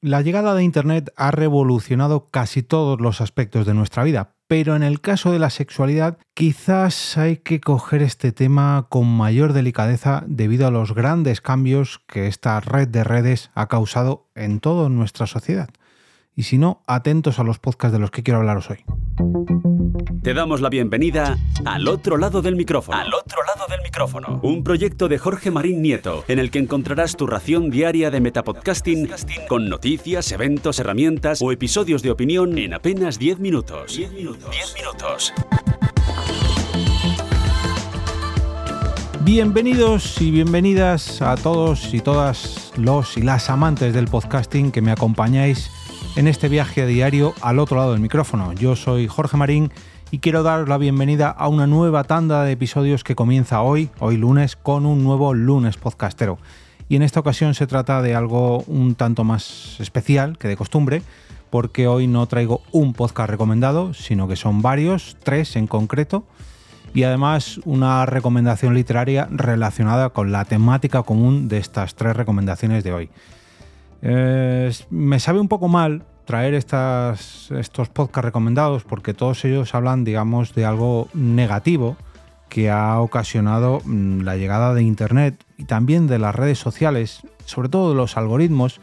La llegada de Internet ha revolucionado casi todos los aspectos de nuestra vida, pero en el caso de la sexualidad quizás hay que coger este tema con mayor delicadeza debido a los grandes cambios que esta red de redes ha causado en toda nuestra sociedad. Y si no, atentos a los podcasts de los que quiero hablaros hoy. Te damos la bienvenida al otro lado del micrófono. Al otro lado del micrófono. Un proyecto de Jorge Marín Nieto, en el que encontrarás tu ración diaria de metapodcasting con noticias, eventos, herramientas o episodios de opinión en apenas 10 minutos. 10 minutos. 10 minutos. Bienvenidos y bienvenidas a todos y todas los y las amantes del podcasting que me acompañáis en este viaje diario al otro lado del micrófono. Yo soy Jorge Marín y quiero daros la bienvenida a una nueva tanda de episodios que comienza hoy, hoy lunes, con un nuevo lunes podcastero. Y en esta ocasión se trata de algo un tanto más especial que de costumbre, porque hoy no traigo un podcast recomendado, sino que son varios, tres en concreto, y además una recomendación literaria relacionada con la temática común de estas tres recomendaciones de hoy. Eh, me sabe un poco mal traer estos podcasts recomendados porque todos ellos hablan, digamos, de algo negativo que ha ocasionado mm, la llegada de Internet y también de las redes sociales, sobre todo de los algoritmos,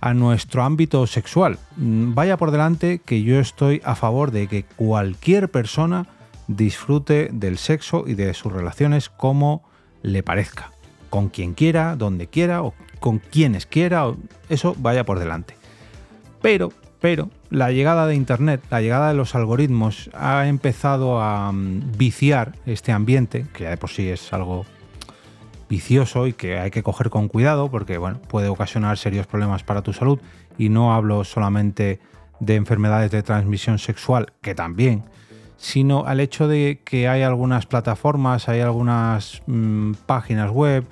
a nuestro ámbito sexual. Mm, vaya por delante que yo estoy a favor de que cualquier persona disfrute del sexo y de sus relaciones como le parezca, con quien quiera, donde quiera o con quienes quiera, eso vaya por delante. Pero, pero, la llegada de Internet, la llegada de los algoritmos ha empezado a mm, viciar este ambiente, que ya de por sí es algo vicioso y que hay que coger con cuidado porque bueno, puede ocasionar serios problemas para tu salud. Y no hablo solamente de enfermedades de transmisión sexual, que también, sino al hecho de que hay algunas plataformas, hay algunas mm, páginas web,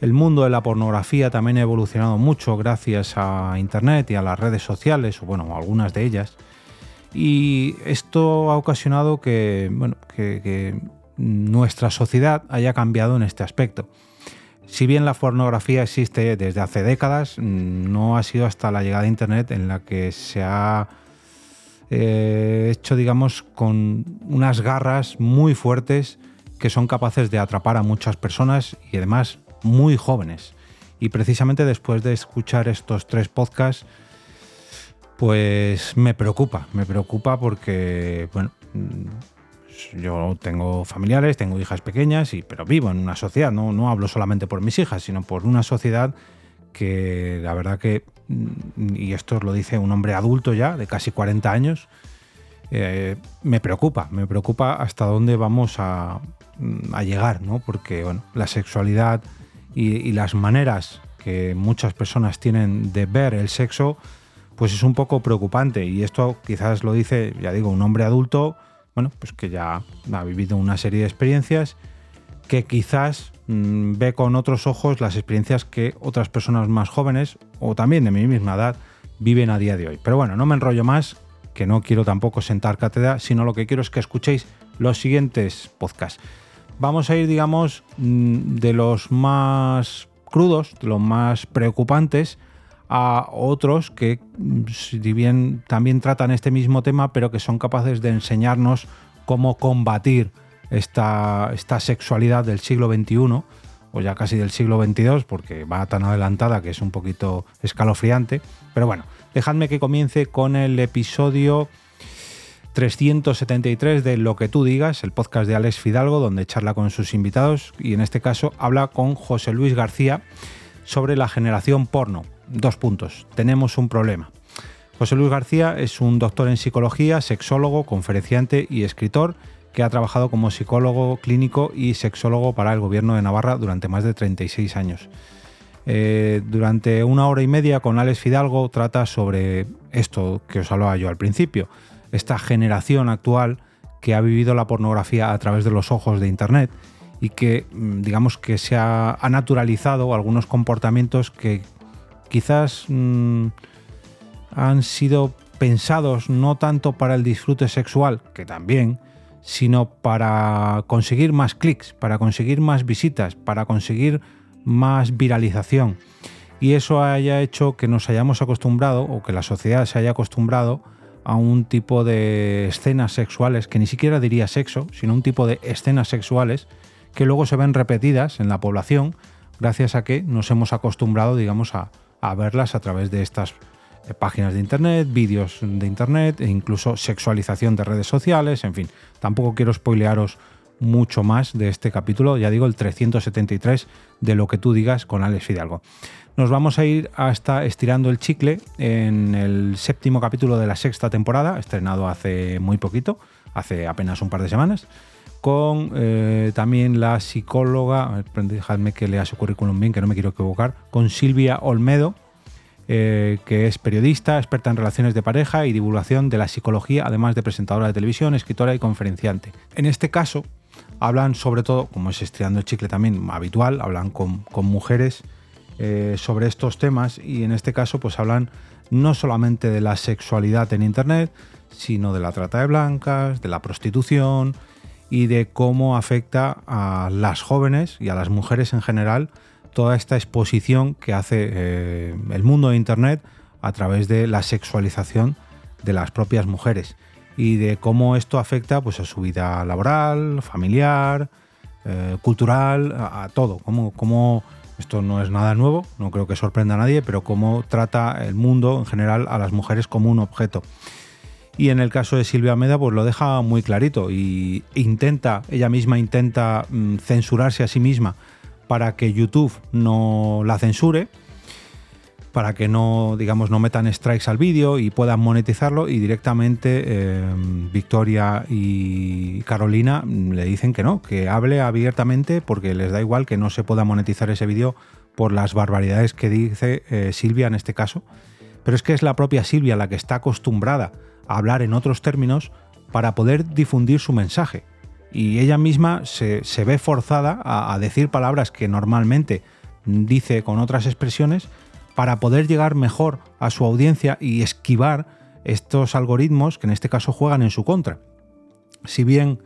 el mundo de la pornografía también ha evolucionado mucho gracias a Internet y a las redes sociales, o bueno, algunas de ellas. Y esto ha ocasionado que, nuestra sociedad haya cambiado en este aspecto. Si bien la pornografía existe desde hace décadas, no ha sido hasta la llegada de Internet en la que se ha eh, hecho, digamos, con unas garras muy fuertes que son capaces de atrapar a muchas personas y además muy jóvenes. Y precisamente después de escuchar estos tres podcasts, pues me preocupa, me preocupa porque, bueno, mm, yo tengo familiares, tengo hijas pequeñas, y, pero vivo en una sociedad, no, no hablo solamente por mis hijas, sino por una sociedad que la verdad que, mm, y esto lo dice un hombre adulto ya, de casi 40 años, eh, me preocupa, me preocupa hasta dónde vamos a, mm, a llegar, ¿no? Porque, bueno, la sexualidad y, las maneras que muchas personas tienen de ver el sexo, pues es un poco preocupante. Y esto quizás lo dice, ya digo, un hombre adulto, bueno, pues que ya ha vivido una serie de experiencias, que quizás mm, ve con otros ojos las experiencias que otras personas más jóvenes, o también de mi misma edad, viven a día de hoy. Pero bueno, no me enrollo más, que no quiero tampoco sentar cátedra, sino lo que quiero es que escuchéis los siguientes podcasts vamos a ir, digamos, mm, de los más crudos, de los más preocupantes, a otros que, mm, si bien también tratan este mismo tema, pero que son capaces de enseñarnos cómo combatir esta, esta sexualidad del siglo XXI, o ya casi del siglo XXII, porque va tan adelantada que es un poquito escalofriante. Pero bueno, dejadme que comience con el episodio 373 de Lo que tú digas, el podcast de Alex Fidalgo, donde charla con sus invitados y en este caso habla con José Luis García sobre la generación porno. Dos puntos, tenemos un problema. José Luis García es un doctor en psicología, sexólogo, conferenciante y escritor que ha trabajado como psicólogo clínico y sexólogo para el gobierno de Navarra durante más de 36 años. Eh, durante una hora y media con Alex Fidalgo trata sobre esto que os hablaba yo al principio, esta generación actual que ha vivido la pornografía a través de los ojos de Internet y que mm, digamos que se ha, naturalizado algunos comportamientos que quizás mm, han sido pensados no tanto para el disfrute sexual, que también, sino para conseguir más clics, para conseguir más visitas, para conseguir más viralización. y eso haya hecho que nos hayamos acostumbrado o que la sociedad se haya acostumbrado a un tipo de escenas sexuales, que ni siquiera diría sexo, sino un tipo de escenas sexuales que luego se ven repetidas en la población gracias a que nos hemos acostumbrado, digamos, a, verlas a través de estas eh, páginas de internet, vídeos de internet e incluso sexualización de redes sociales, en fin, tampoco quiero spoilearos mucho más de este capítulo, ya digo, el 373 de lo que tú digas con Alex Fidalgo. Nos vamos a ir hasta estirando el chicle en el séptimo capítulo de la sexta temporada, estrenado hace muy poquito, hace apenas un par de semanas, con eh, también la psicóloga, dejadme que lea su currículum bien, que no me quiero equivocar, con Silvia Olmedo, eh, que es periodista, experta en relaciones de pareja y divulgación de la psicología, además de presentadora de televisión, escritora y conferenciante. En este caso, hablan sobre todo, como es estirando el chicle también habitual, hablan con, con mujeres eh, sobre estos temas y en este caso pues hablan no solamente de la sexualidad en Internet, sino de la trata de blancas, de la prostitución y de cómo afecta a las jóvenes y a las mujeres en general toda esta exposición que hace eh, el mundo de Internet a través de la sexualización de las propias mujeres y de cómo esto afecta pues, a su vida laboral, familiar, eh, cultural, a, todo, cómo, cómo esto no es nada nuevo, no creo que sorprenda a nadie, pero cómo trata el mundo en general a las mujeres como un objeto. Y en el caso de Silvia Meda, pues lo deja muy clarito y intenta, ella misma intenta mm, censurarse a sí misma para que YouTube no la censure para que no, digamos, no metan strikes al vídeo y puedan monetizarlo y directamente eh, Victoria y Carolina le dicen que no, que hable abiertamente porque les da igual que no se pueda monetizar ese vídeo por las barbaridades que dice eh, Silvia en este caso. Pero es que es la propia Silvia la que está acostumbrada a hablar en otros términos para poder difundir su mensaje. Y ella misma se, ve forzada a decir palabras que normalmente dice con otras expresiones para poder llegar mejor a su audiencia y esquivar estos algoritmos que en este caso juegan en su contra. Si bien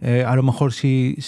eh, a lo mejor si,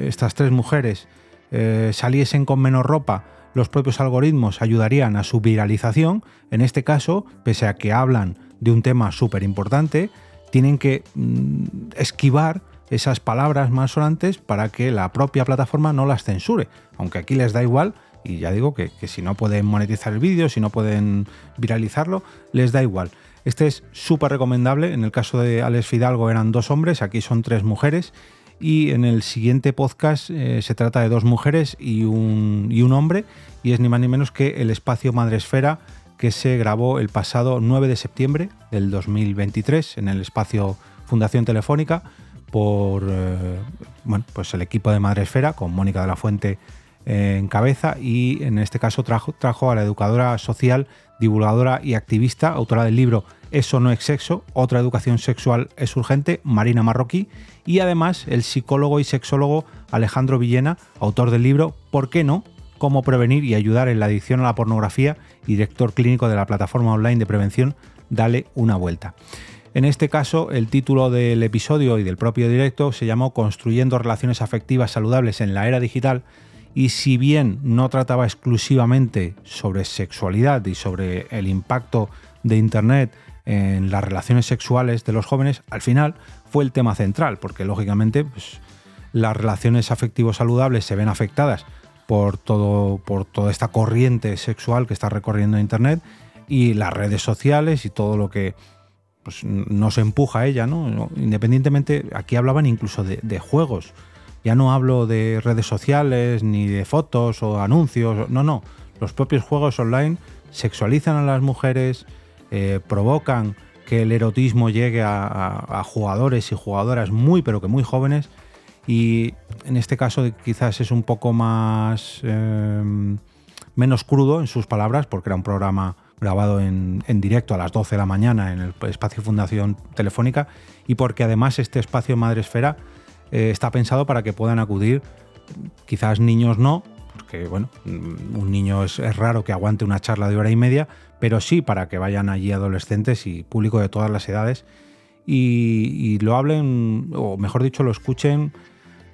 estas tres mujeres eh, saliesen con menos ropa, los propios algoritmos ayudarían a su viralización, en este caso, pese a que hablan de un tema súper importante, tienen que mm, esquivar esas palabras más sonantes para que la propia plataforma no las censure, aunque aquí les da igual y ya digo que, si no pueden monetizar el vídeo, si no pueden viralizarlo, les da igual. Este es súper recomendable. En el caso de Alex Fidalgo eran dos hombres, aquí son tres mujeres. Y en el siguiente podcast eh, se trata de dos mujeres y un, y un hombre. Y es ni más ni menos que el espacio Madresfera que se grabó el pasado 9 de septiembre del 2023 en el espacio Fundación Telefónica por eh, bueno, pues el equipo de Madresfera con Mónica de la Fuente en cabeza y en este caso trajo, a la educadora social, divulgadora y activista, autora del libro Eso no es sexo, otra educación sexual es urgente, Marina Marroquí, y además el psicólogo y sexólogo Alejandro Villena, autor del libro ¿Por qué no? Cómo prevenir y ayudar en la adicción a la pornografía y director clínico de la plataforma online de prevención Dale una vuelta. En este caso, el título del episodio y del propio directo se llamó Construyendo relaciones afectivas saludables en la era digital y si bien no trataba exclusivamente sobre sexualidad y sobre el impacto de Internet en las relaciones sexuales de los jóvenes, al final fue el tema central, porque lógicamente pues, las relaciones afectivos saludables se ven afectadas por, todo, por toda esta corriente sexual que está recorriendo Internet y las redes sociales y todo lo que pues, nos empuja a ella, ¿no? Independientemente, aquí hablaban incluso de juegos ya no hablo de redes sociales, ni de fotos o anuncios, no, no. Los propios juegos online sexualizan a las mujeres, eh, provocan que el erotismo llegue a, jugadores y jugadoras muy, pero que muy jóvenes. Y en este caso quizás es un poco más... Em, menos crudo en sus palabras, porque era un programa grabado en, en, directo a las 12 de la mañana en el espacio Fundación Telefónica y porque además este espacio Madresfera eh, está pensado para que puedan acudir, quizás niños no, porque bueno, mm, un niño es, raro que aguante una charla de hora y media, pero sí para que vayan allí adolescentes y público de todas las edades y, lo hablen, o mejor dicho, lo escuchen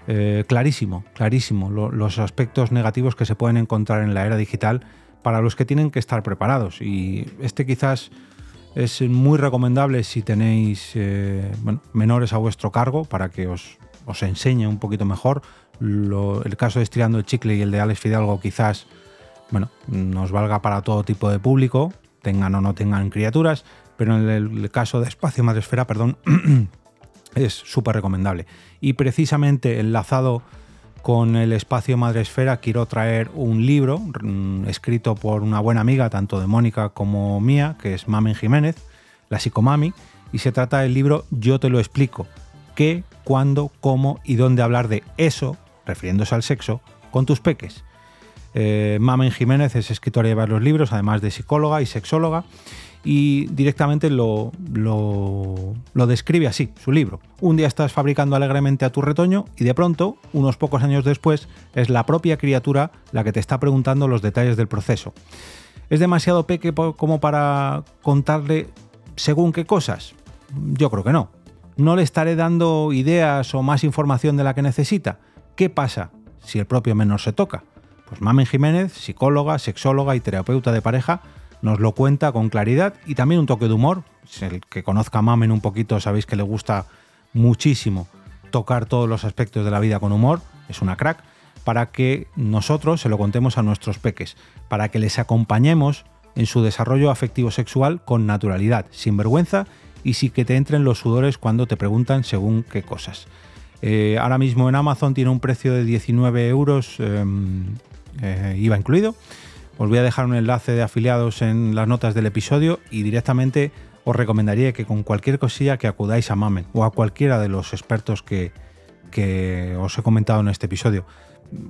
eh, clarísimo, clarísimo, los aspectos negativos que se pueden encontrar en la era digital para los que tienen que estar preparados. Y este quizás es muy recomendable si tenéis eh, menores a vuestro cargo para que os, os enseñe un poquito mejor. el caso de Estirando el Chicle y el de Alex Fidalgo quizás bueno, nos valga para todo tipo de público, tengan o no tengan criaturas, pero en el, caso de Espacio Madresfera, perdón, es súper recomendable. Y precisamente enlazado con el espacio Madresfera quiero traer un libro mm, escrito por una buena amiga, tanto de Mónica como mía, que es Mamen Jiménez, la psicomami, y se trata del libro Yo te lo explico, qué, cuándo, cómo y dónde hablar de eso, refiriéndose al sexo, con tus peques. Eh, Mamen Jiménez es escritora de varios libros, además de psicóloga y sexóloga, y directamente lo, lo, describe así, su libro. Un día estás fabricando alegremente a tu retoño y de pronto, unos pocos años después, es la propia criatura la que te está preguntando los detalles del proceso. ¿Es demasiado peque como para contarle según qué cosas? Yo creo que no. ¿No le estaré dando ideas o más información de la que necesita? ¿Qué pasa si el propio menor se toca? Pues Mamen Jiménez, psicóloga, sexóloga y terapeuta de pareja, nos lo cuenta con claridad y también un toque de humor. El que conozca a Mamen un poquito sabéis que le gusta muchísimo tocar todos los aspectos de la vida con humor, es una crack, para que nosotros se lo contemos a nuestros peques, para que les acompañemos en su desarrollo afectivo sexual con naturalidad, sin vergüenza y sin que te entren los sudores cuando te preguntan según qué cosas. Eh, ahora mismo en Amazon tiene un precio de 19 euros, em, eh, IVA incluido, os voy a dejar un enlace de afiliados en las notas del episodio y directamente os recomendaría que con cualquier cosilla que acudáis a Mamen o a cualquiera de los expertos que, os he comentado en este episodio.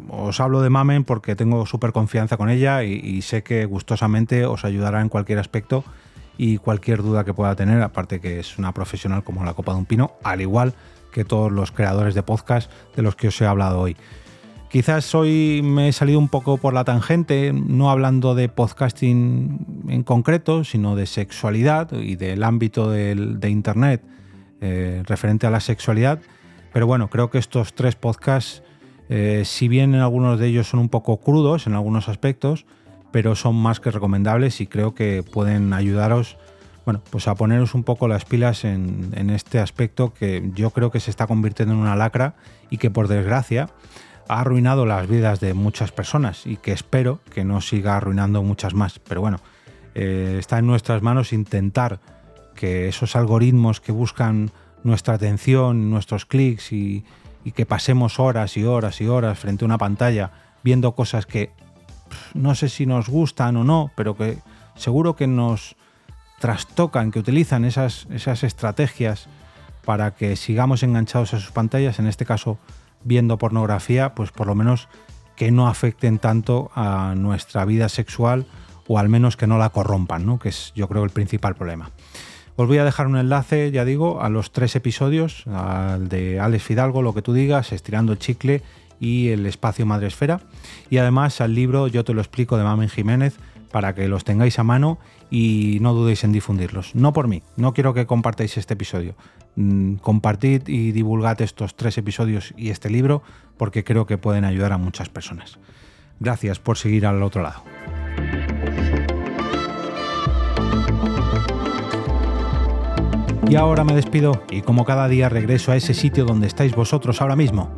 Os hablo de Mamen porque tengo súper confianza con ella y, sé que gustosamente os ayudará en cualquier aspecto y cualquier duda que pueda tener, aparte que es una profesional como la copa de un pino, al igual que todos los creadores de podcast de los que os he hablado hoy. Quizás hoy me he salido un poco por la tangente, no hablando de podcasting en concreto, sino de sexualidad y del ámbito de Internet eh, referente a la sexualidad. Pero bueno, creo que estos tres podcasts, eh, si bien en algunos de ellos son un poco crudos en algunos aspectos, pero son más que recomendables y creo que pueden ayudaros bueno, pues a poneros un poco las pilas en, este aspecto que yo creo que se está convirtiendo en una lacra y que por desgracia ha arruinado las vidas de muchas personas y que espero que no siga arruinando muchas más. Pero bueno, eh, está en nuestras manos intentar que esos algoritmos que buscan nuestra atención, nuestros clics y, que pasemos horas y horas y horas frente a una pantalla viendo cosas que no sé si nos gustan o no, pero que seguro que nos trastocan, que utilizan esas, esas estrategias para que sigamos enganchados a sus pantallas, en este caso viendo pornografía, pues por lo menos que no afecten tanto a nuestra vida sexual o al menos que no la corrompan, ¿no? que es yo creo el principal problema. Os voy a dejar un enlace, ya digo, a los tres episodios, al de Alex Fidalgo, lo que tú digas, Estirando el Chicle y el Espacio Madresfera, y además al libro Yo te lo explico de Mamen Jiménez, para que los tengáis a mano y no dudéis en difundirlos. No por mí, no quiero que compartáis este episodio. Mm, compartid y divulgad estos tres episodios y este libro porque creo que pueden ayudar a muchas personas. Gracias por seguir al otro lado. Y ahora me despido y como cada día regreso a ese sitio donde estáis vosotros ahora mismo,